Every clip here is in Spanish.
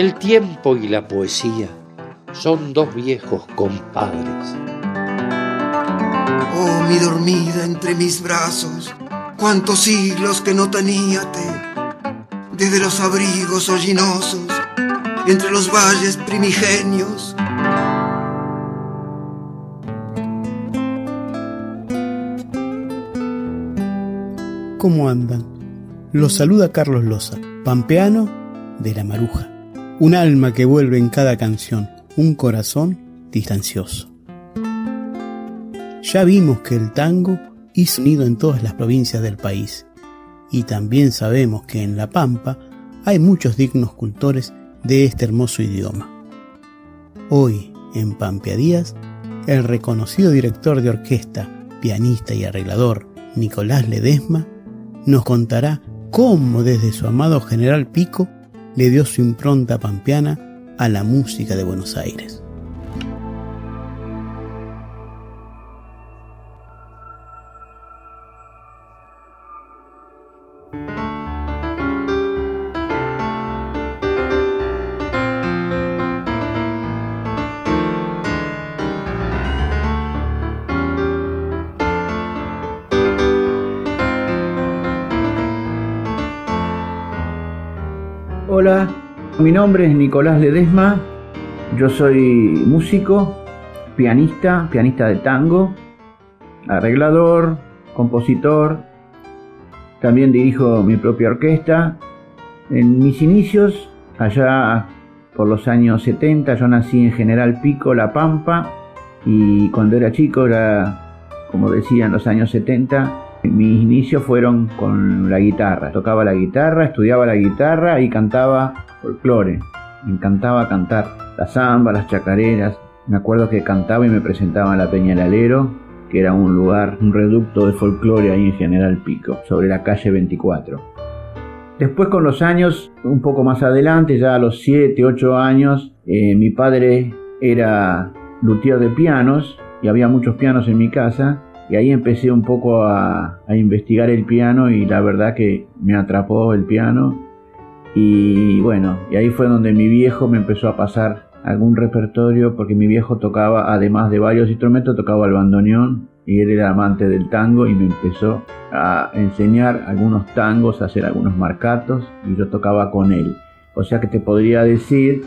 El tiempo y la poesía son dos viejos compadres. Oh, mi dormida entre mis brazos, cuántos siglos que no teníate, desde los abrigos hollinosos, entre los valles primigenios, ¿Cómo andan? Los saluda Carlos Loza, pampeano de la Maruja. Un alma que vuelve en cada canción, un corazón distancioso. Ya vimos que el tango hizo nido en todas las provincias del país y también sabemos que en La Pampa hay muchos dignos cultores de este hermoso idioma. Hoy, en Pampeadías, el reconocido director de orquesta, pianista y arreglador Nicolás Ledesma nos contará cómo desde su amado General Pico le dio su impronta pampeana a la música de Buenos Aires. Hola, mi nombre es Nicolás Ledesma, yo soy músico, pianista, pianista de tango, arreglador, compositor, también dirijo mi propia orquesta. En mis inicios, allá por los años 70, yo nací en General Pico, La Pampa, y cuando era chico, era, como decía, en los años 70, mis inicios fueron con la guitarra. Tocaba la guitarra, estudiaba la guitarra y cantaba folclore. Me encantaba cantar la samba, las chacareras. Me acuerdo que cantaba y me presentaba en la Peña del Alero, que era un lugar, un reducto de folclore ahí en General Pico, sobre la calle 24. Después con los años, un poco más adelante, ya a los 7, 8 años, eh, mi padre era luthier de pianos y había muchos pianos en mi casa y ahí empecé un poco a, investigar el piano y la verdad que me atrapó el piano. Y bueno, y ahí fue donde mi viejo me empezó a pasar algún repertorio porque mi viejo tocaba, además de varios instrumentos, tocaba el bandoneón y él era amante del tango y me empezó a enseñar algunos tangos, a hacer algunos marcatos y yo tocaba con él. O sea que te podría decir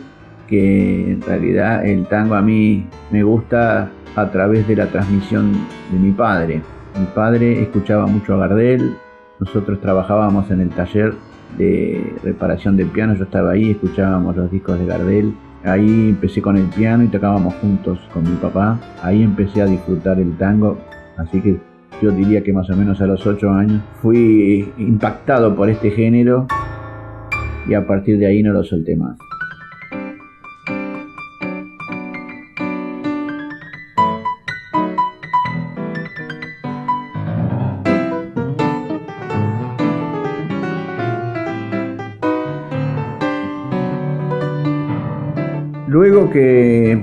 que en realidad el tango a mí me gusta a través de la transmisión de mi padre. Mi padre escuchaba mucho a Gardel, nosotros trabajábamos en el taller de reparación del piano, yo estaba ahí, escuchábamos los discos de Gardel. Ahí empecé con el piano y tocábamos juntos con mi papá. Ahí empecé a disfrutar el tango, así que yo diría que más o menos a los 8 años fui impactado por este género y a partir de ahí no lo solté más. Luego que,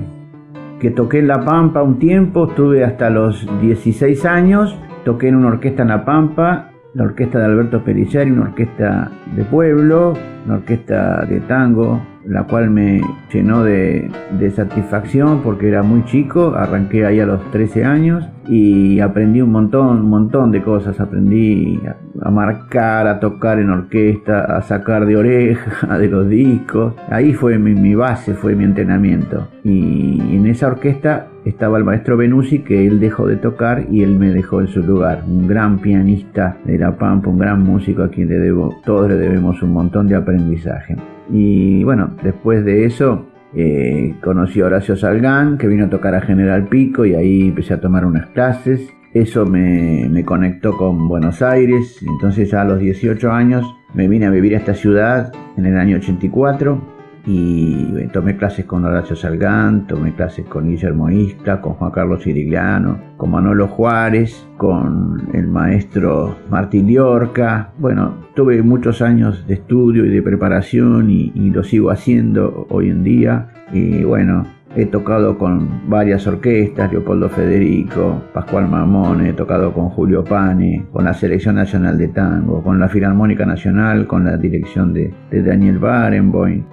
que toqué en La Pampa un tiempo, estuve hasta los 16 años, toqué en una orquesta en La Pampa, la orquesta de Alberto Peliciari, una orquesta de pueblo, una orquesta de tango, la cual me llenó de, satisfacción porque era muy chico, arranqué ahí a los 13 años y aprendí un montón, un montón de cosas, aprendí a, marcar, a tocar en orquesta, a sacar de oreja de los discos, ahí fue mi, base, fue mi entrenamiento. Y en esa orquesta estaba el maestro Benusi que él dejó de tocar y él me dejó en su lugar, un gran pianista de La Pampa, un gran músico a quien le debo, todos le debemos un montón de aprendizaje. Y bueno, después de eso eh, conocí a Horacio Salgán, que vino a tocar a General Pico y ahí empecé a tomar unas clases. Eso me, me conectó con Buenos Aires, entonces a los 18 años me vine a vivir a esta ciudad en el año 84 y tomé clases con Horacio Salgán, tomé clases con Guillermo Isla, con Juan Carlos Sirigliano, con Manolo Juárez, con el maestro Martín Diorca. Bueno, tuve muchos años de estudio y de preparación y, y lo sigo haciendo hoy en día. Y bueno, He tocado con varias orquestas, Leopoldo Federico, Pascual Mamón, he tocado con Julio Pane, con la Selección Nacional de Tango, con la Filarmónica Nacional, con la dirección de, Daniel Barenboim.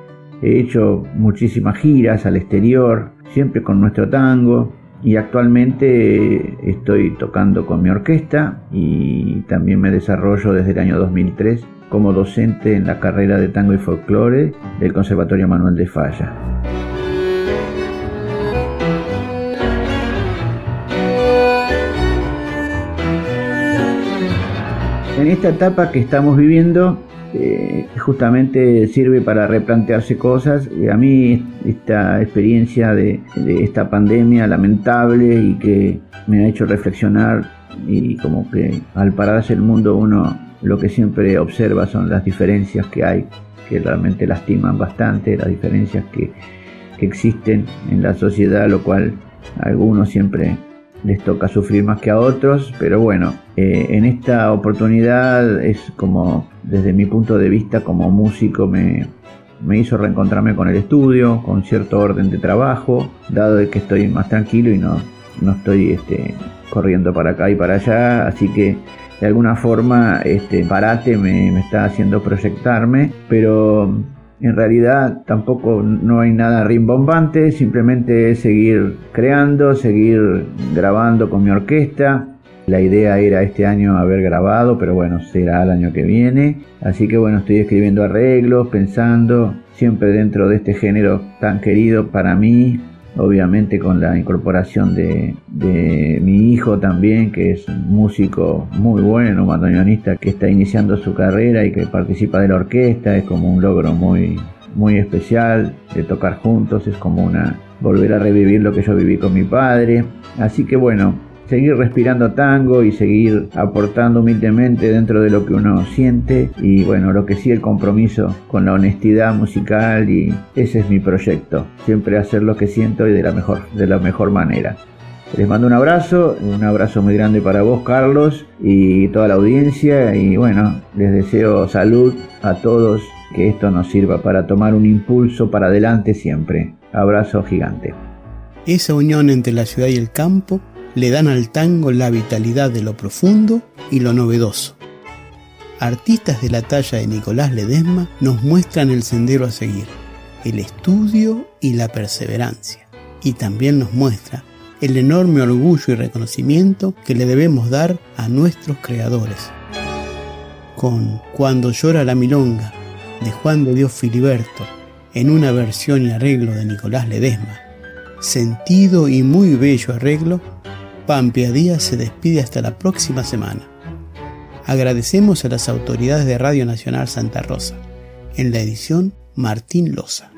He hecho muchísimas giras al exterior, siempre con nuestro tango. Y actualmente estoy tocando con mi orquesta y también me desarrollo desde el año 2003 como docente en la carrera de tango y folclore del Conservatorio Manuel de Falla. En esta etapa que estamos viviendo, eh, justamente sirve para replantearse cosas. A mí esta experiencia de, esta pandemia lamentable y que me ha hecho reflexionar y como que al pararse el mundo uno lo que siempre observa son las diferencias que hay, que realmente lastiman bastante, las diferencias que, que existen en la sociedad, lo cual algunos siempre les toca sufrir más que a otros, pero bueno, eh, en esta oportunidad es como, desde mi punto de vista como músico, me, me hizo reencontrarme con el estudio, con cierto orden de trabajo, dado de que estoy más tranquilo y no, no estoy este, corriendo para acá y para allá, así que de alguna forma este parate me, me está haciendo proyectarme, pero en realidad tampoco no hay nada rimbombante, simplemente es seguir creando, seguir grabando con mi orquesta. La idea era este año haber grabado, pero bueno, será el año que viene. Así que bueno, estoy escribiendo arreglos, pensando, siempre dentro de este género tan querido para mí, obviamente con la incorporación de, mi hijo también, que es un músico muy bueno, un bandoneonista que está iniciando su carrera y que participa de la orquesta, es como un logro muy, muy especial de tocar juntos, es como una volver a revivir lo que yo viví con mi padre. Así que bueno, seguir respirando tango y seguir aportando humildemente dentro de lo que uno siente y bueno, lo que sí el compromiso con la honestidad musical y ese es mi proyecto, siempre hacer lo que siento y de la mejor, de la mejor manera. Les mando un abrazo, un abrazo muy grande para vos Carlos y toda la audiencia y bueno, les deseo salud a todos, que esto nos sirva para tomar un impulso para adelante siempre. Abrazo gigante. Esa unión entre la ciudad y el campo le dan al tango la vitalidad de lo profundo y lo novedoso. Artistas de la talla de Nicolás Ledesma nos muestran el sendero a seguir, el estudio y la perseverancia. Y también nos muestra el enorme orgullo y reconocimiento que le debemos dar a nuestros creadores. Con Cuando llora la milonga de Juan de Dios Filiberto en una versión y arreglo de Nicolás Ledesma, sentido y muy bello arreglo Pampia Díaz se despide hasta la próxima semana. Agradecemos a las autoridades de Radio Nacional Santa Rosa. En la edición, Martín Loza.